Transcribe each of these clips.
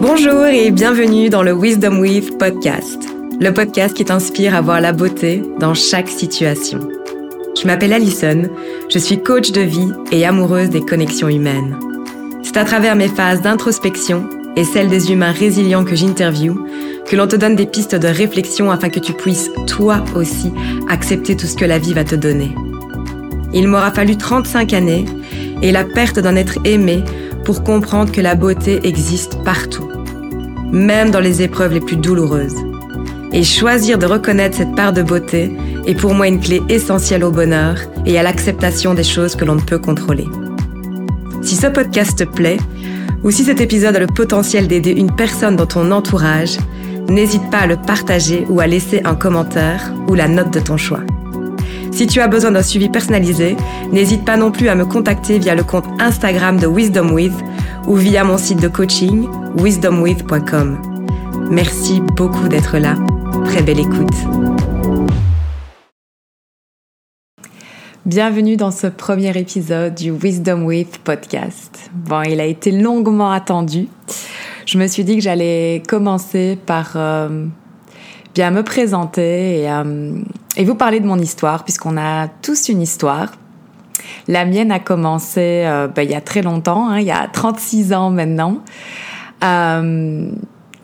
Bonjour et bienvenue dans le Wisdom With podcast, le podcast qui t'inspire à voir la beauté dans chaque situation. Je m'appelle Alison, je suis coach de vie et amoureuse des connexions humaines. C'est à travers mes phases d'introspection et celles des humains résilients que j'interviewe que l'on te donne des pistes de réflexion afin que tu puisses, toi aussi, accepter tout ce que la vie va te donner. Il m'aura fallu 35 années et la perte d'un être aimé pour comprendre que la beauté existe partout, même dans les épreuves les plus douloureuses. Et choisir de reconnaître cette part de beauté est pour moi une clé essentielle au bonheur et à l'acceptation des choses que l'on ne peut contrôler. Si ce podcast te plaît, ou si cet épisode a le potentiel d'aider une personne dans ton entourage, n'hésite pas à le partager ou à laisser un commentaire ou la note de ton choix. Si tu as besoin d'un suivi personnalisé, n'hésite pas non plus à me contacter via le compte Instagram de Wisdom With ou via mon site de coaching wisdomwith.com. Merci beaucoup d'être là. Très belle écoute. Bienvenue dans ce premier épisode du Wisdom With podcast. Bon, il a été longuement attendu. Je me suis dit que j'allais commencer par euh, bien me présenter euh, et, vous parler de mon histoire, puisqu'on a tous une histoire. La mienne a commencé euh, ben, il y a très longtemps, hein, il y a 36 ans maintenant. Euh,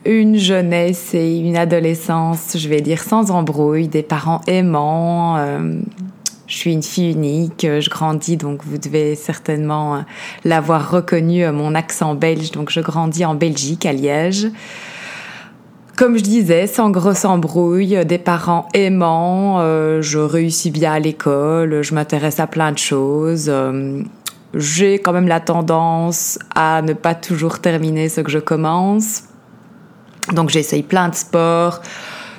une jeunesse et une adolescence, je vais dire, sans embrouille, des parents aimants. Euh, je suis une fille unique, je grandis, donc vous devez certainement l'avoir reconnu, mon accent belge. Donc je grandis en Belgique, à Liège. Comme je disais, sans grosse embrouille, des parents aimants, euh, je réussis bien à l'école, je m'intéresse à plein de choses. Euh, j'ai quand même la tendance à ne pas toujours terminer ce que je commence. Donc j'essaye plein de sports.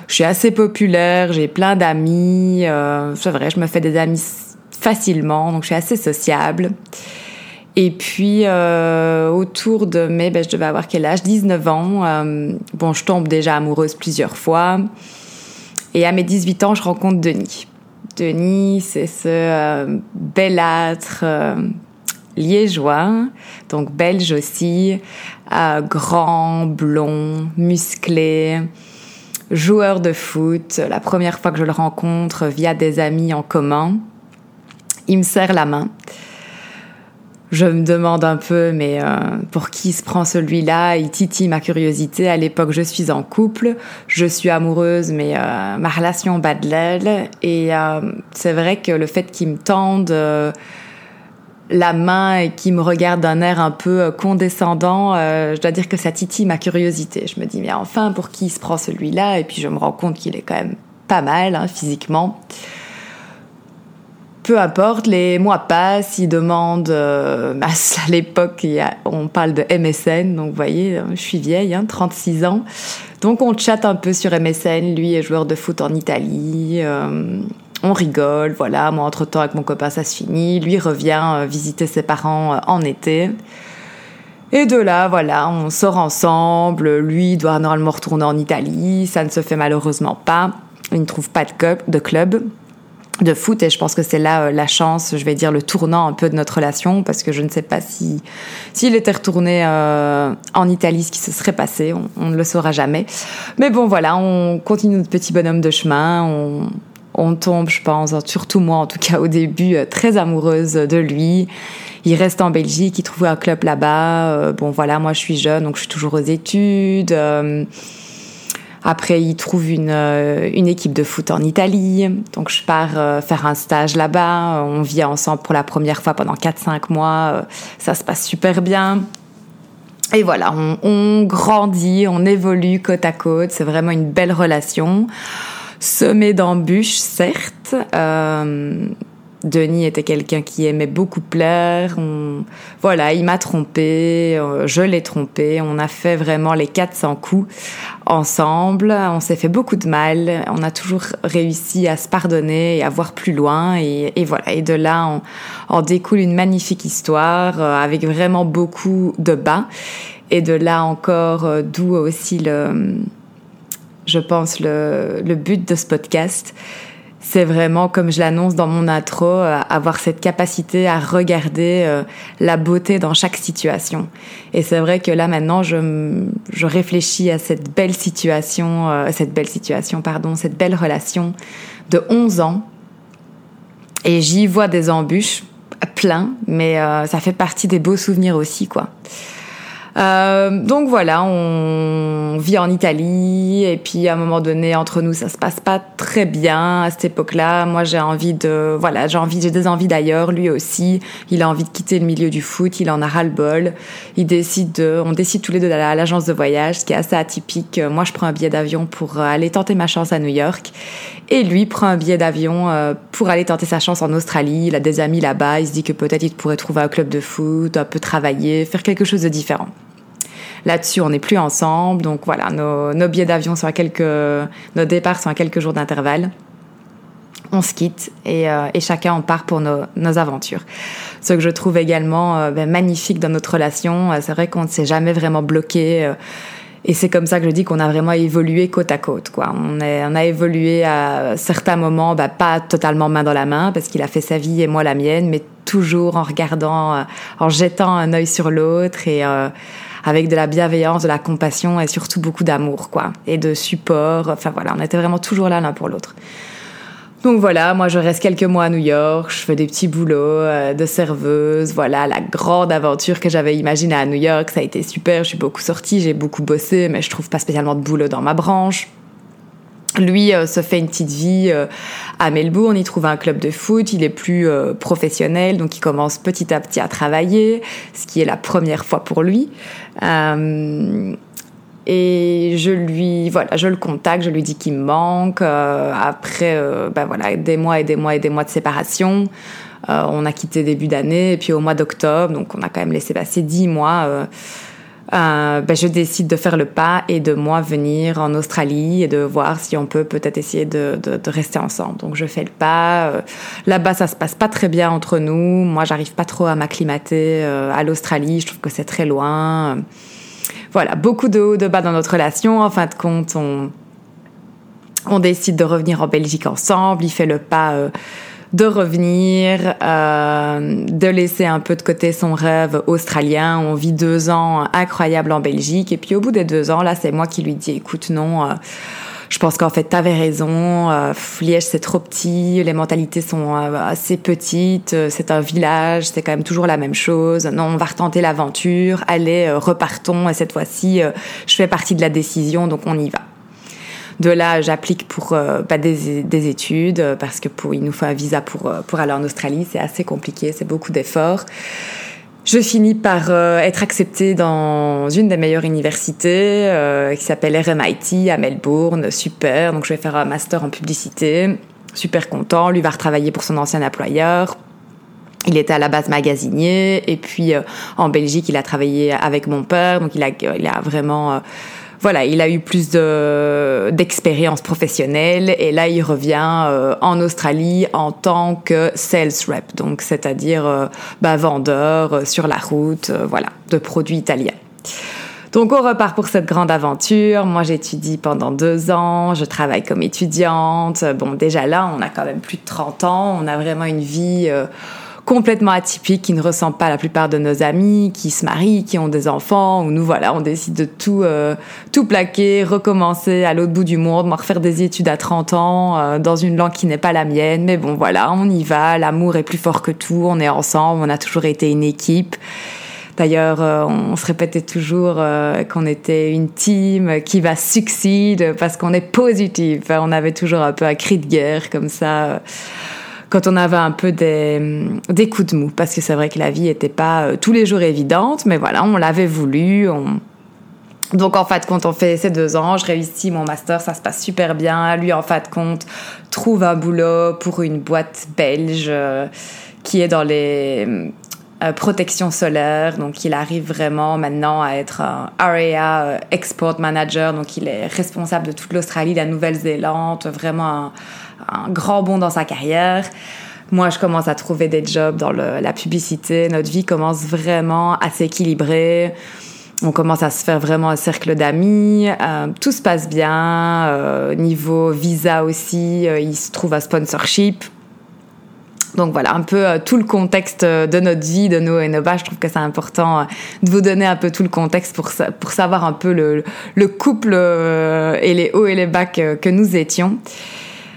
Je suis assez populaire, j'ai plein d'amis. Euh, c'est vrai, je me fais des amis facilement, donc je suis assez sociable. Et puis, euh, autour de mes, ben, je devais avoir quel âge? 19 ans. Euh, bon, je tombe déjà amoureuse plusieurs fois. Et à mes 18 ans, je rencontre Denis. Denis, c'est ce euh, belâtre euh, liégeois, donc belge aussi, euh, grand, blond, musclé, joueur de foot. La première fois que je le rencontre via des amis en commun, il me serre la main je me demande un peu, mais euh, pour qui se prend celui-là? Il titille ma curiosité. À l'époque, je suis en couple, je suis amoureuse, mais euh, ma relation bat de l'aile. Et euh, c'est vrai que le fait qu'il me tende la main et qu'il me regarde d'un air un peu condescendant, je dois dire que ça titille ma curiosité. Je me dis, mais enfin, pour qui se prend celui-là? Et puis je me rends compte qu'il est quand même pas mal hein, physiquement peu importe, les mois passent, ils demandent, euh, bah, à l'époque, on parle de MSN, donc vous voyez, je suis vieille, hein, 36 ans. Donc on chatte un peu sur MSN, lui est joueur de foot en Italie, euh, on rigole, voilà, moi entre-temps avec mon copain ça se finit, lui revient euh, visiter ses parents en été. Et de là, voilà, on sort ensemble, lui doit normalement retourner en Italie, ça ne se fait malheureusement pas, il ne trouve pas de club foot et je pense que c'est là euh, la chance, je vais dire le tournant un peu de notre relation parce que je ne sais pas si s'il était retourné euh, en Italie ce qui se serait passé, on, ne le saura jamais. Mais bon voilà, on continue notre petit bonhomme de chemin, on, on tombe, je pense, surtout moi en tout cas au début, euh, très amoureuse de lui. Il reste en Belgique, il trouve un club là-bas. bon voilà, moi je suis jeune donc je suis toujours aux études. Après, il trouve une, euh, une équipe de foot en Italie. Donc, je pars euh, faire un stage là-bas. On vit ensemble pour la première fois pendant 4-5 mois. Euh, ça se passe super bien. Et voilà, on, grandit, on évolue côte à côte. C'est vraiment une belle relation. Semée d'embûches, certes. Denis était quelqu'un qui aimait beaucoup plaire. voilà, il m'a trompé, euh, je l'ai trompé. On a fait vraiment les 400 coups ensemble. On s'est fait beaucoup de mal. On a toujours réussi à se pardonner et à voir plus loin. Et, voilà. Et de là, on, découle une magnifique histoire euh, avec vraiment beaucoup de bas. Et de là encore, euh, d'où aussi le, je pense, le but de ce podcast c'est vraiment, comme je l'annonce dans mon intro, euh, avoir cette capacité à regarder euh, la beauté dans chaque situation. Et c'est vrai que là maintenant, je, je réfléchis à cette belle situation, euh, cette belle situation, pardon, cette belle relation de 11 ans. Et j'y vois des embûches, plein, mais ça fait partie des beaux souvenirs aussi, quoi. Euh, donc voilà, on vit en Italie et puis à un moment donné entre nous ça se passe pas très bien à cette époque-là. Moi j'ai envie de voilà, j'ai envie j'ai des envies d'ailleurs, lui aussi, il a envie de quitter le milieu du foot, il en a ras le bol. Il décide de on décide tous les deux d'aller à l'agence de voyage, ce qui est assez atypique. Moi je prends un billet d'avion pour aller tenter ma chance à New York et lui prend un billet d'avion euh, pour aller tenter sa chance en Australie. Il a des amis là-bas, il se dit que peut-être il pourrait trouver un club de foot, un peu travailler, faire quelque chose de différent. Là-dessus, on n'est plus ensemble. Donc voilà, nos, billets d'avion sont à quelques, nos départs sont à quelques jours d'intervalle. On se quitte et, euh, chacun en part pour nos, aventures. Ce que je trouve également euh, ben, magnifique dans notre relation, euh, c'est vrai qu'on ne s'est jamais vraiment bloqué. et c'est comme ça que je dis qu'on a vraiment évolué côte à côte. Quoi. On, on a évolué à certains moments, ben, pas totalement main dans la main, parce qu'il a fait sa vie et moi la mienne, mais toujours en regardant, en jetant un œil sur l'autre et avec de la bienveillance, de la compassion et surtout beaucoup d'amour, quoi, et de support. Enfin voilà, on était vraiment toujours là l'un pour l'autre. Donc voilà, moi je reste quelques mois à New York, je fais des petits boulots euh, de serveuse, voilà, la grande aventure que j'avais imaginée à New York, ça a été super, je suis beaucoup sortie, j'ai beaucoup bossé, mais je trouve pas spécialement de boulot dans ma branche. Lui euh, se fait une petite vie euh, à Melbourne, il trouve un club de foot, il est plus euh, professionnel, donc il commence petit à petit à travailler, ce qui est la première fois pour lui. et je lui, voilà, je le contacte, je lui dis qu'il me manque. après, ben voilà, des mois et des mois et des mois de séparation. on a quitté début d'année, et puis au mois d'octobre, donc on a quand même laissé passer dix mois euh, ben, je décide de faire le pas et de moi venir en Australie et de voir si on peut peut-être essayer de, de, de, rester ensemble. Donc je fais le pas. Euh, là-bas, ça se passe pas très bien entre nous. Moi, j'arrive pas trop à m'acclimater euh, à l'Australie. Je trouve que c'est très loin. Voilà, beaucoup de hauts, de bas dans notre relation. En fin de compte, on, on décide de revenir en Belgique ensemble. Il fait le pas de revenir, euh, de laisser un peu de côté son rêve australien. On vit deux ans incroyables en Belgique. Et puis au bout des deux ans, là, c'est moi qui lui dis, écoute, non. Euh, je pense qu'en fait, t'avais raison. Euh, Liège, c'est trop petit. Les mentalités sont assez petites. C'est un village. C'est quand même toujours la même chose. Non, on va retenter l'aventure. Allez, repartons. Et cette fois-ci, je fais partie de la décision, donc on y va. De là, j'applique pour euh, pas des, des, études euh, parce que pour, il nous faut un visa pour, euh, pour aller en Australie. C'est assez compliqué, c'est beaucoup d'efforts. Je finis par être acceptée dans une des meilleures universités qui s'appelle RMIT à Melbourne. Super. Donc je vais faire un master en publicité. Super content. Lui va retravailler pour son ancien employeur. Il était à la base magasinier et puis en Belgique, il a travaillé avec mon père. Donc il a, il a vraiment voilà, il a eu plus de d'expérience professionnelle et là il revient euh, en Australie en tant que sales rep, donc c'est-à-dire euh, bah, vendeur euh, sur la route, voilà, de produits italiens. Donc on repart pour cette grande aventure. Moi j'étudie pendant deux ans, je travaille comme étudiante. Bon déjà là on a quand même plus de 30 ans, on a vraiment une vie complètement atypique qui ne ressemble pas à la plupart de nos amis qui se marient, qui ont des enfants, ou nous voilà, on décide de tout euh, tout plaquer, recommencer à l'autre bout du monde, refaire des études à 30 ans euh, dans une langue qui n'est pas la mienne, mais bon voilà, on y va, l'amour est plus fort que tout, on est ensemble, on a toujours été une équipe. D'ailleurs, euh, on se répétait toujours qu'on était une team qui va succéder parce qu'on est positif. On avait toujours un peu un cri de guerre comme ça quand on avait un peu des, coups de mou, parce que c'est vrai que la vie n'était pas euh, tous les jours évidente, mais voilà, on l'avait voulu. Donc en fait, quand on fait ces deux ans, je réussis mon master, ça se passe super bien. Lui, en fait, compte trouve un boulot pour une boîte belge euh, qui est dans les euh, protections solaires. Donc il arrive vraiment maintenant à être un Area Export Manager. Donc il est responsable de toute l'Australie, la Nouvelle-Zélande, vraiment un un grand bond dans sa carrière. Moi, je commence à trouver des jobs dans la publicité. Notre vie commence vraiment à s'équilibrer. on commence à se faire vraiment un cercle d'amis. Euh, tout se passe bien. Euh, niveau visa aussi, euh, il se trouve à sponsorship. Donc voilà, un peu tout le contexte de notre vie, de nos et nos bas. Je trouve que c'est important de vous donner un peu tout le contexte pour, pour savoir un peu le, le couple et les hauts et les bas que nous étions.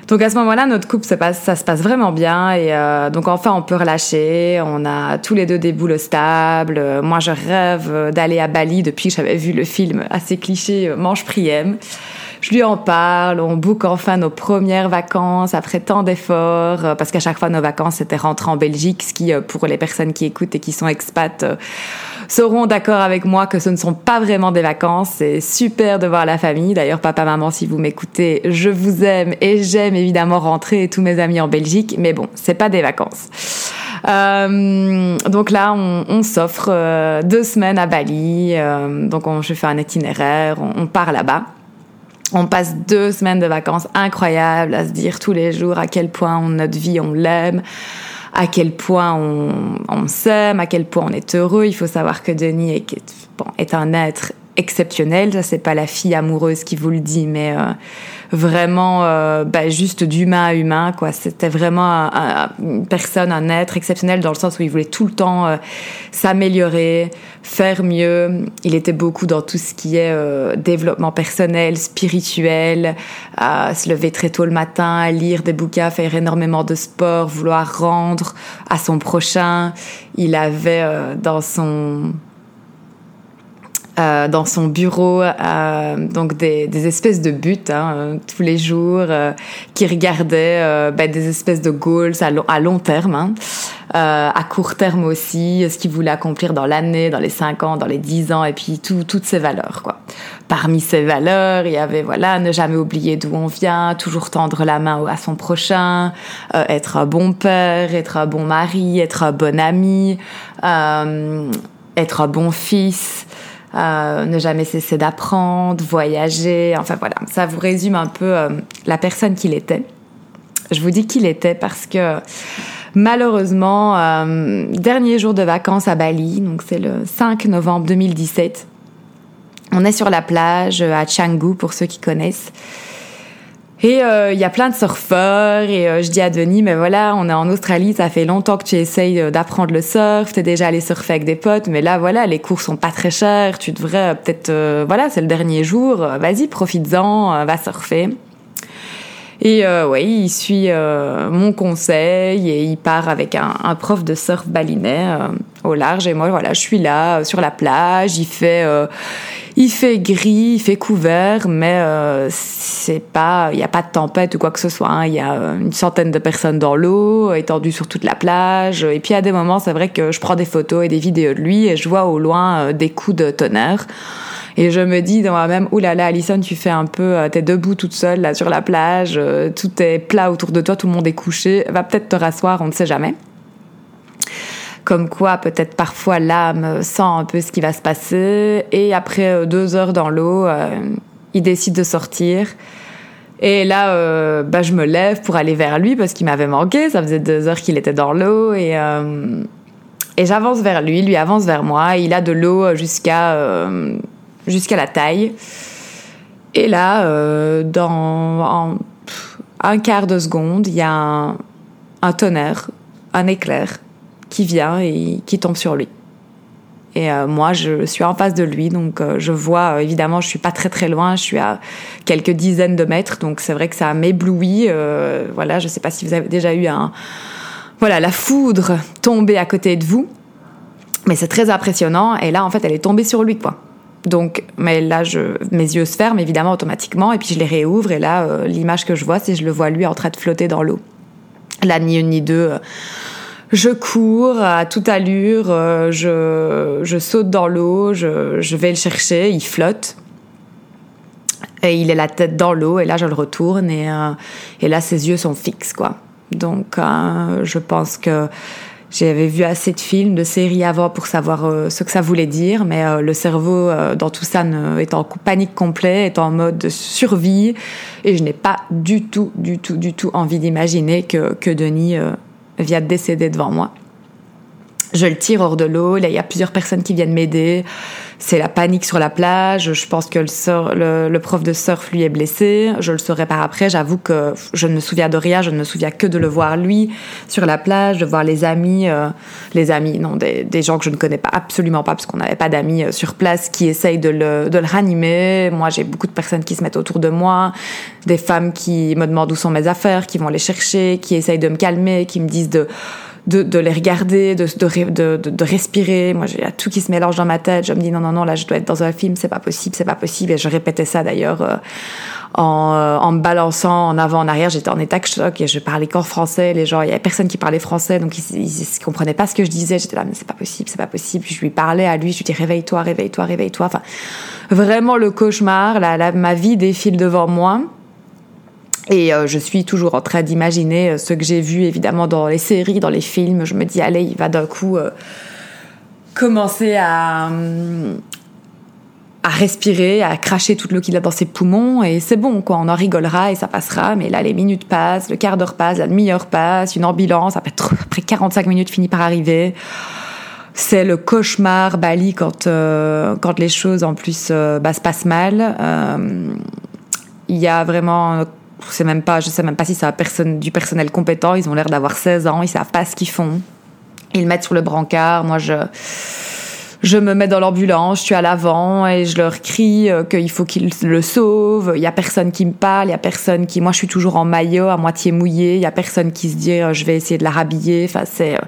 Donc à ce moment-là, notre couple se passe, ça se passe vraiment bien et euh, donc enfin on peut relâcher. On a tous les deux des boulots stables. Moi, je rêve d'aller à Bali depuis que j'avais vu le film assez cliché euh, Mange Priem. Je lui en parle, on book enfin nos premières vacances après tant d'efforts, euh, parce qu'à chaque fois nos vacances c'était rentrer en Belgique, ce qui pour les personnes qui écoutent et qui sont expats seront d'accord avec moi que ce ne sont pas vraiment des vacances. C'est super de voir la famille. D'ailleurs, papa, maman, si vous m'écoutez, je vous aime et j'aime évidemment rentrer tous mes amis en Belgique. Mais bon, c'est pas des vacances. Euh, donc là, on, s'offre euh, deux semaines à Bali. Euh, donc on, je fais un itinéraire, on part là-bas. On passe deux semaines de vacances incroyables à se dire tous les jours à quel point notre vie on l'aime à quel point on, s'aime, à quel point on est heureux. Il faut savoir que Denis est un être exceptionnel. Ça, c'est pas la fille amoureuse qui vous le dit, mais euh, vraiment euh, bah, juste d'humain à humain. quoi. C'était vraiment une personne, un être exceptionnel dans le sens où il voulait tout le temps euh, s'améliorer, faire mieux. Il était beaucoup dans tout ce qui est développement personnel, spirituel, se lever très tôt le matin, lire des bouquins, faire énormément de sport, vouloir rendre à son prochain. Il avait dans son euh, dans son bureau, euh, donc des, espèces de buts hein, euh, tous les jours, qui regardaient ben, des espèces de goals à long, terme, hein, à court terme aussi, ce qu'il voulait accomplir dans l'année, dans les 5 ans, dans les 10 ans, et puis tout, toutes ces valeurs. Quoi. Parmi ces valeurs, il y avait voilà ne jamais oublier d'où on vient, toujours tendre la main à son prochain, être un bon père, être un bon mari, être un bon ami, être un bon fils. Euh, ne jamais cesser d'apprendre, voyager, enfin voilà, ça vous résume un peu euh, la personne qu'il était. Je vous dis qu'il était parce que malheureusement, euh, dernier jour de vacances à Bali, donc c'est le 5 novembre 2017, on est sur la plage à Canggu pour ceux qui connaissent. Et euh, il y a plein de surfeurs et euh, je dis à Denis, mais voilà, on est en Australie, ça fait longtemps que tu essayes euh, d'apprendre le surf, t'es déjà allé surfer avec des potes, mais là voilà, les cours sont pas très chers, tu devrais peut-être, voilà, c'est le dernier jour, vas-y, profites-en, va surfer. Et euh, ouais, il suit mon conseil et il part avec un, un prof de surf balinais au large. Et moi, voilà, je suis là sur la plage. Il fait, il fait gris, il fait couvert, mais euh, c'est pas, il n'y a pas de tempête ou quoi que ce soit. Hein. Il y a euh, une centaine de personnes dans l'eau, étendues sur toute la plage. Et puis à des moments, c'est vrai que je prends des photos et des vidéos de lui et je vois au loin euh, des coups de tonnerre. Et je me dis dans moi-même, oulala, Alison, tu fais un peu, t'es debout toute seule là sur la plage, tout est plat autour de toi, tout le monde est couché, va peut-être te rasseoir, on ne sait jamais comme quoi peut-être parfois l'âme sent un peu ce qui va se passer et après euh, deux heures dans l'eau, euh, il décide de sortir. Et là, euh, bah, je me lève pour aller vers lui parce qu'il m'avait manqué. Ça faisait deux heures qu'il était dans l'eau et, et j'avance vers lui, lui avance vers moi. Il a de l'eau jusqu'à jusqu'à la taille. Et là, dans un quart de seconde, il y a un, tonnerre, un éclair qui vient et qui tombe sur lui. Et euh, moi, je suis en face de lui, donc euh, je vois, euh, évidemment, je suis pas très très loin, je suis à quelques dizaines de mètres, donc c'est vrai que ça m'éblouit. voilà, je sais pas si vous avez déjà eu un, voilà, la foudre tomber à côté de vous, mais c'est très impressionnant. Et là, en fait, elle est tombée sur lui, quoi. Donc, mais là, je, mes yeux se ferment évidemment automatiquement, et puis je les réouvre, et là, l'image que je vois, c'est je le vois lui en train de flotter dans l'eau. Là, ni une ni deux je cours à toute allure, euh, je, je saute dans l'eau, je, je, vais le chercher, il flotte. Et il est la tête dans l'eau, et là je le retourne, et, euh, et là ses yeux sont fixes, quoi. Donc euh, je pense que j'avais vu assez de films, de séries avant pour savoir ce que ça voulait dire, mais le cerveau dans tout ça est en panique complet, est en mode survie, et je n'ai pas du tout, du tout, du tout envie d'imaginer que, que Denis vient de décéder devant moi. Je le tire hors de l'eau. Là, il y a plusieurs personnes qui viennent m'aider. C'est la panique sur la plage. Je pense que le, prof de surf lui est blessé. Je le saurai par après. J'avoue que je ne me souviens de rien. Je ne me souviens que de le voir lui sur la plage, de voir les amis, euh, les amis, non, des, des, gens que je ne connais pas absolument pas parce qu'on n'avait pas d'amis euh, sur place qui essayent de le, de le ranimer. Moi, j'ai beaucoup de personnes qui se mettent autour de moi, des femmes qui me demandent où sont mes affaires, qui vont les chercher, qui essayent de me calmer, qui me disent de de, les regarder, de, de, de, respirer. Moi, j'ai tout qui se mélange dans ma tête. Je me dis non, non, non, là, je dois être dans un film, c'est pas possible, c'est pas possible. Et je répétais ça d'ailleurs euh, en, euh, en me balançant en avant, en arrière. J'étais en état de choc et je parlais qu'en français. Les gens, il y avait personne qui parlait français, donc ils, ils, comprenaient pas ce que je disais. J'étais là, mais c'est pas possible, c'est pas possible. Je lui parlais à lui, je lui dis réveille-toi, réveille-toi, réveille-toi. Enfin, vraiment le cauchemar. La, ma vie défile devant moi. Et euh, je suis toujours en train d'imaginer euh, ce que j'ai vu évidemment dans les séries, dans les films. Je me dis, allez, il va d'un coup euh, commencer à, à respirer, à cracher toute l'eau qu'il a dans ses poumons. Et c'est bon, quoi. On en rigolera et ça passera. Mais là, les minutes passent, le quart d'heure passe, la demi-heure passe, une ambulance, après, après 45 minutes, finit par arriver. C'est le cauchemar Bali quand, quand les choses en plus bah, se passent mal. Il y a vraiment je sais même pas, je sais même pas si c'est personne, du personnel compétent. Ils ont l'air d'avoir 16 ans, ils savent pas ce qu'ils font. Ils le mettent sur le brancard. Moi, je, je me mets dans l'ambulance, je suis à l'avant et je leur crie euh, qu'il faut qu'ils le sauvent. Il y a personne qui me parle, il y a personne qui, moi, je suis toujours en maillot, à moitié mouillé. Il y a personne qui se dit, euh, je vais essayer de la rhabiller. Enfin, c'est, euh,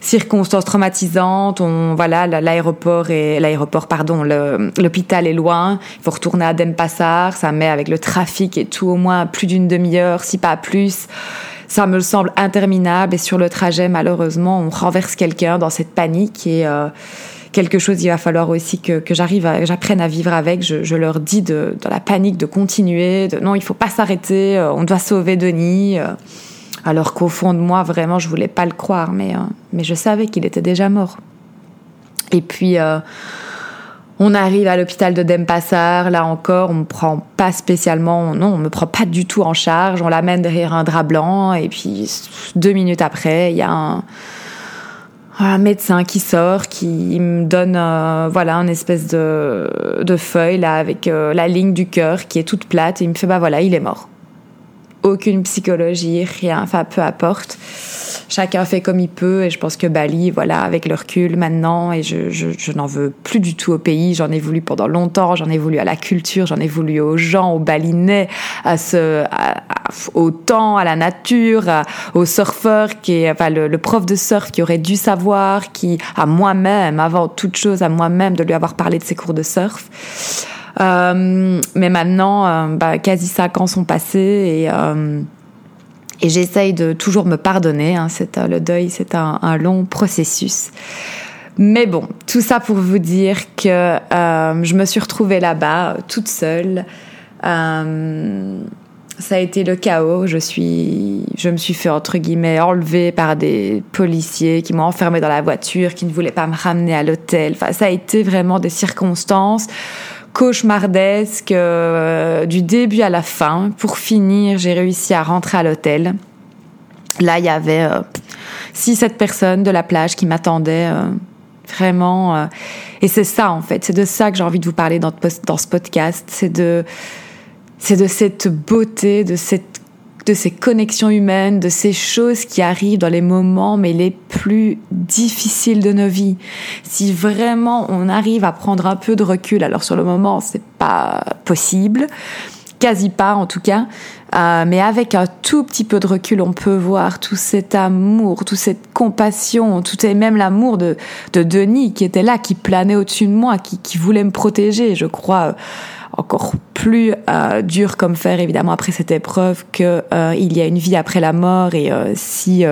circonstances traumatisantes. On, voilà, l'aéroport et l'aéroport, pardon, l'hôpital est loin. Il faut retourner à Denpasar. Ça met avec le trafic et tout au moins plus d'une demi-heure, si pas plus. Ça me semble interminable et sur le trajet, malheureusement, on renverse quelqu'un dans cette panique et euh, quelque chose, il va falloir aussi que, que j'arrive, j'apprenne à vivre avec. Je, je leur dis de, dans la panique de continuer, de non, il faut pas s'arrêter, euh, on doit sauver Denis. Euh alors qu'au fond de moi, vraiment, je voulais pas le croire, mais, euh, mais je savais qu'il était déjà mort. Et puis, euh, on arrive à l'hôpital de Denpasar, là encore, on me prend pas spécialement, non, on me prend pas du tout en charge, on l'amène derrière un drap blanc, et puis deux minutes après, il y a un, médecin qui sort, qui me donne euh, voilà une espèce de, de feuille là avec la ligne du cœur qui est toute plate et il me fait bah voilà il est mort aucune psychologie, rien, enfin peu importe. Chacun fait comme il peut et je pense que Bali, voilà, avec le recul maintenant, et je, je, je n'en veux plus du tout au pays, j'en ai voulu pendant longtemps, j'en ai voulu à la culture, j'en ai voulu aux gens, aux balinais, à ce, au temps, à la nature, au surfeur qui est, enfin, le, le, prof de surf qui aurait dû savoir, qui, à moi-même, avant toute chose, à moi-même, de lui avoir parlé de ses cours de surf. Euh, mais maintenant, euh, bah, quasi cinq ans sont passés et euh, j'essaye de toujours me pardonner. Hein, c'est le deuil, c'est un, long processus. Mais bon, tout ça pour vous dire que je me suis retrouvée là-bas toute seule. ça a été le chaos. Je suis, je me suis fait entre guillemets enlever par des policiers qui m'ont enfermée dans la voiture, qui ne voulaient pas me ramener à l'hôtel. Ça a été vraiment des circonstances cauchemardesque euh, du début à la fin. Pour finir, j'ai réussi à rentrer à l'hôtel. Là, il y avait euh, six, sept personnes de la plage qui m'attendaient euh, vraiment. et c'est ça, en fait. C'est de ça que j'ai envie de vous parler dans, dans ce podcast. C'est de, c'est de cette beauté, de cette de ces connexions humaines, de ces choses qui arrivent dans les moments mais les plus difficiles de nos vies. Si vraiment on arrive à prendre un peu de recul, alors sur le moment c'est pas possible, quasi pas en tout cas, euh, mais avec un tout petit peu de recul, on peut voir tout cet amour, toute cette compassion, tout et même l'amour de, de Denis qui était là, qui planait au-dessus de moi, qui, qui voulait me protéger, je crois encore plus euh, dur comme fer évidemment après cette épreuve que euh, il y a une vie après la mort et euh, si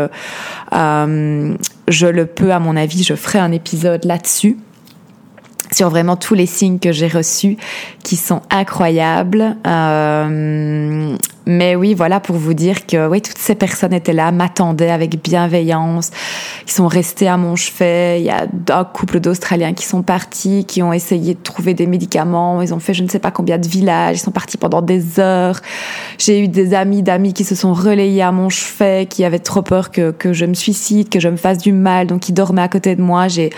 je le peux à mon avis je ferai un épisode là-dessus sur vraiment tous les signes que j'ai reçus qui sont incroyables. Mais oui, voilà pour vous dire que oui, toutes ces personnes étaient là, m'attendaient avec bienveillance. Ils sont restés à mon chevet. Il y a un couple d'Australiens qui sont partis, qui ont essayé de trouver des médicaments. Ils ont fait je ne sais pas combien de villages. Ils sont partis pendant des heures. J'ai eu des amis d'amis qui se sont relayés à mon chevet, qui avaient trop peur que, que je me suicide, que je me fasse du mal, donc ils dormaient à côté de moi. J'ai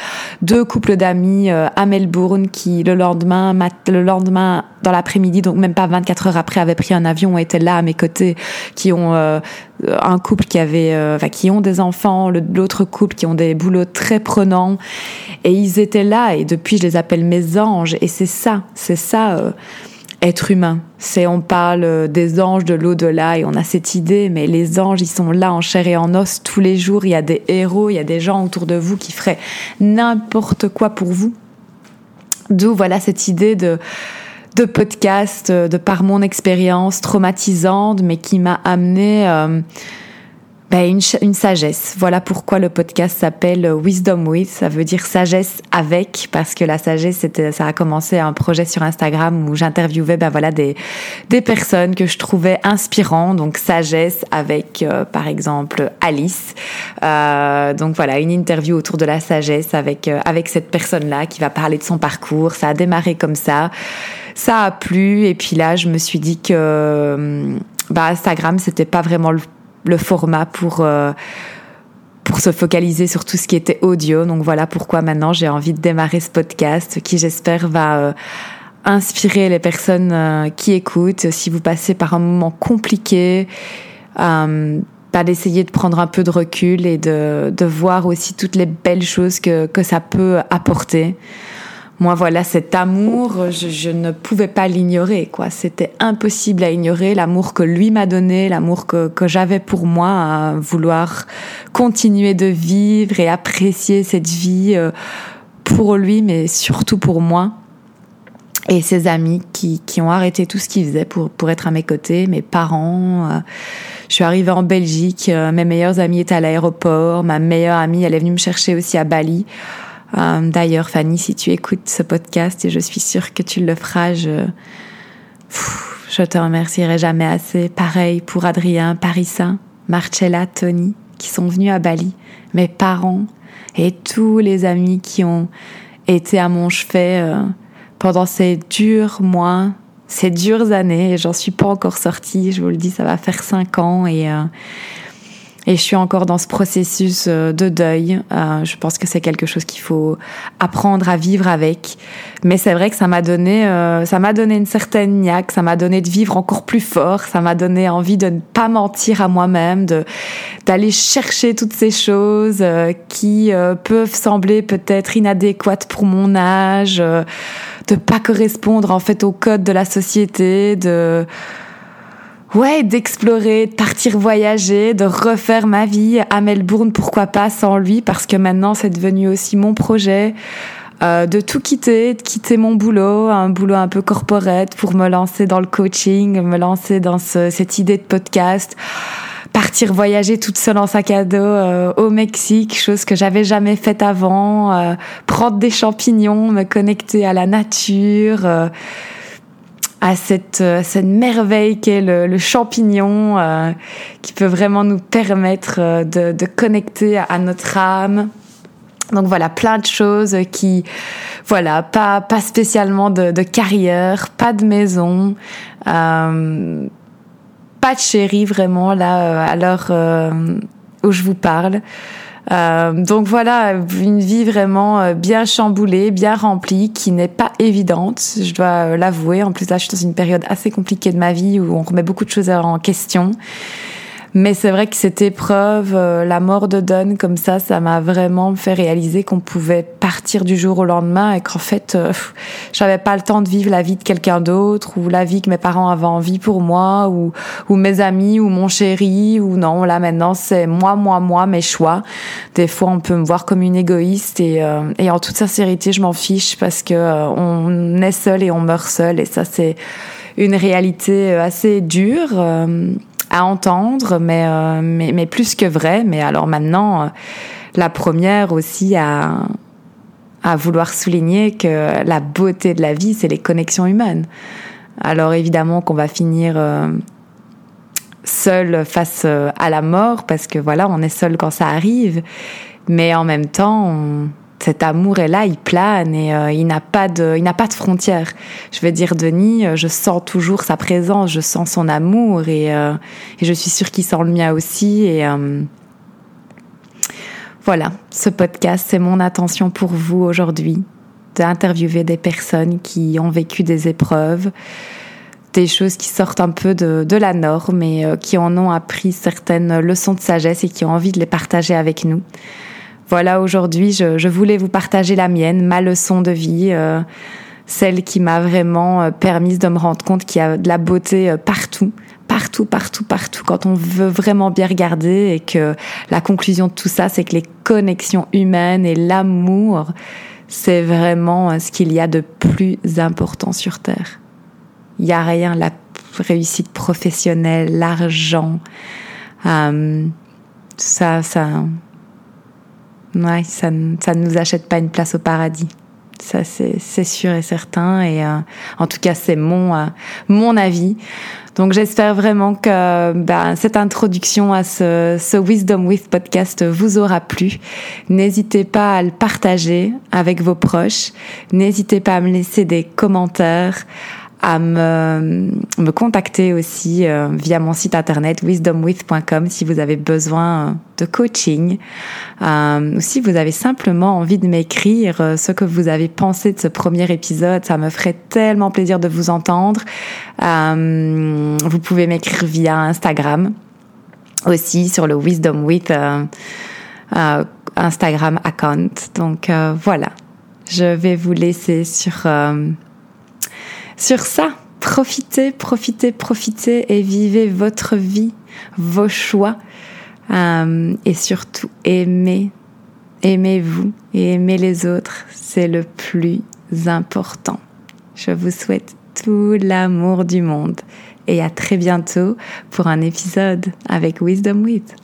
deux couples d'amis euh, à Melbourne qui le lendemain, le lendemain dans l'après-midi, donc même pas 24 heures après, avaient pris un avion et étaient là à mes côtés, qui ont euh, un couple qui avait, euh, qui ont des enfants, l'autre couple qui ont des boulots très prenants, et ils étaient là. Et depuis, je les appelle mes anges. Et c'est ça, c'est ça. Euh, être humain. C'est on parle des anges de l'au-delà et on a cette idée, mais les anges ils sont là en chair et en os tous les jours. Il y a des héros, il y a des gens autour de vous qui feraient n'importe quoi pour vous. D'où voilà cette idée de de podcast, euh, de par mon expérience traumatisante, mais qui m'a amené euh, ben, une, une, sagesse. Voilà pourquoi le podcast s'appelle Wisdom With. Ça veut dire sagesse avec, parce que la sagesse, c'était, ça a commencé un projet sur Instagram où j'interviewais, ben voilà, des, des personnes que je trouvais inspirantes. Donc sagesse avec, euh, par exemple, Alice. Euh, donc voilà, une interview autour de la sagesse avec euh, avec cette personne-là qui va parler de son parcours. Ça a démarré comme ça. Ça a plu et puis là, je me suis dit que bah, Instagram, c'était pas vraiment le le format pour euh, pour se focaliser sur tout ce qui était audio. Donc voilà pourquoi maintenant j'ai envie de démarrer ce podcast qui j'espère va euh, inspirer les personnes euh, qui écoutent. Si vous passez par un moment compliqué, euh, bah, d'essayer de prendre un peu de recul et de, de voir aussi toutes les belles choses que, que ça peut apporter moi voilà cet amour je, ne pouvais pas l'ignorer quoi c'était impossible à ignorer l'amour que lui m'a donné l'amour que, que j'avais pour moi à vouloir continuer de vivre et apprécier cette vie euh, pour lui mais surtout pour moi et ses amis qui, qui ont arrêté tout ce qu'ils faisaient pour, pour être à mes côtés, mes parents. Euh, je suis arrivée en Belgique, euh, mes meilleurs amis étaient à l'aéroport, ma meilleure amie, elle est venue me chercher aussi à Bali. Euh, d'ailleurs, Fanny, si tu écoutes ce podcast, et je suis sûre que tu le feras, je, je te remercierai jamais assez. Pareil pour Adrien, Parissa, Marcella, Tony, qui sont venus à Bali, mes parents et tous les amis qui ont été à mon chevet euh, pendant ces durs mois, ces dures années. Et j'en suis pas encore sortie. Je vous le dis, ça va faire cinq ans et euh, et je suis encore dans ce processus euh, de deuil. Euh, je pense que c'est quelque chose qu'il faut apprendre à vivre avec. Mais c'est vrai que ça m'a donné, euh, ça m'a donné une certaine niaque, ça m'a donné de vivre encore plus fort, ça m'a donné envie de ne pas mentir à moi-même, de d'aller chercher toutes ces choses qui peuvent sembler peut-être inadéquates pour mon âge, de pas correspondre en fait au code de la société, de ouais, d'explorer, de partir voyager, de refaire ma vie à Melbourne, pourquoi pas sans lui, parce que maintenant c'est devenu aussi mon projet. Euh, de tout quitter, de quitter mon boulot, un boulot un peu corporate pour me lancer dans le coaching, me lancer dans ce, cette idée de podcast, partir voyager toute seule en sac à dos euh, au Mexique, chose que j'avais jamais faite avant, euh, prendre des champignons, me connecter à la nature euh, à cette, euh, cette merveille qu'est le, le champignon, euh, qui peut vraiment nous permettre euh, de, de connecter à, notre âme. Donc voilà, plein de choses qui, voilà, pas, pas spécialement de, de carrière, pas de maison, euh, pas de chéri vraiment là à l'heure où je vous parle. Euh, donc voilà, une vie vraiment euh, bien chamboulée, bien remplie, qui n'est pas évidente, je dois euh, l'avouer. En plus là, je suis dans une période assez compliquée de ma vie où on remet beaucoup de choses en question. Mais c'est vrai que cette épreuve, euh, la mort de Don, comme ça, ça m'a vraiment fait réaliser qu'on pouvait partir du jour au lendemain et qu'en fait, euh, j'avais pas le temps de vivre la vie de quelqu'un d'autre ou la vie que mes parents avaient envie pour moi ou, ou mes amis ou mon chéri ou non. Là maintenant, c'est moi, moi, moi, mes choix. Des fois, on peut me voir comme une égoïste et, euh, et en toute sincérité, je m'en fiche parce que on est seul et on meurt seul et ça, c'est une réalité assez dure à entendre, mais, euh, mais, plus que vrai. Mais alors maintenant, euh, la première aussi à, à vouloir souligner que la beauté de la vie, c'est les connexions humaines. Alors évidemment qu'on va finir euh, seul face à la mort parce que voilà, on est seul quand ça arrive, mais en même temps, cet amour est là, il plane et il n'a pas de, il n'a pas de frontières. Je veux dire, Denis, je sens toujours sa présence, je sens son amour et, et je suis sûre qu'il sent le mien aussi et voilà, ce podcast, c'est mon attention pour vous aujourd'hui, d'interviewer des personnes qui ont vécu des épreuves, des choses qui sortent un peu de, la norme et euh, qui en ont appris certaines leçons de sagesse et qui ont envie de les partager avec nous. Voilà, aujourd'hui, je, voulais vous partager la mienne, ma leçon de vie, euh, celle qui m'a vraiment euh, permis de me rendre compte qu'il y a de la beauté partout, partout, partout, partout, quand on veut vraiment bien regarder et que la conclusion de tout ça, c'est que les connexions humaines et l'amour, c'est vraiment ce qu'il y a de plus important sur Terre. Il n'y a rien, la réussite professionnelle, l'argent, euh, ça, ça, ouais, ça, ça ne nous achète pas une place au paradis. Ça, c'est sûr et certain. Et euh, en tout cas, c'est mon, euh, mon avis. Donc j'espère vraiment que ben, cette introduction à ce, ce, Wisdom with podcast vous aura plu. N'hésitez pas à le partager avec vos proches. N'hésitez pas à me laisser des commentaires, à me, me contacter aussi euh, via mon site internet wisdomwith.com si vous avez besoin de coaching euh, ou si vous avez simplement envie de m'écrire euh, ce que vous avez pensé de ce premier épisode. Ça me ferait tellement plaisir de vous entendre. vous pouvez m'écrire via Instagram aussi sur le Wisdom With Instagram account. Donc voilà, je vais vous laisser sur sur ça, profitez, profitez, profitez et vivez votre vie, vos choix. Euh, et surtout, aimez, aimez-vous et aimez les autres. C'est le plus important. Je vous souhaite tout l'amour du monde et à très bientôt pour un épisode avec Wisdom With.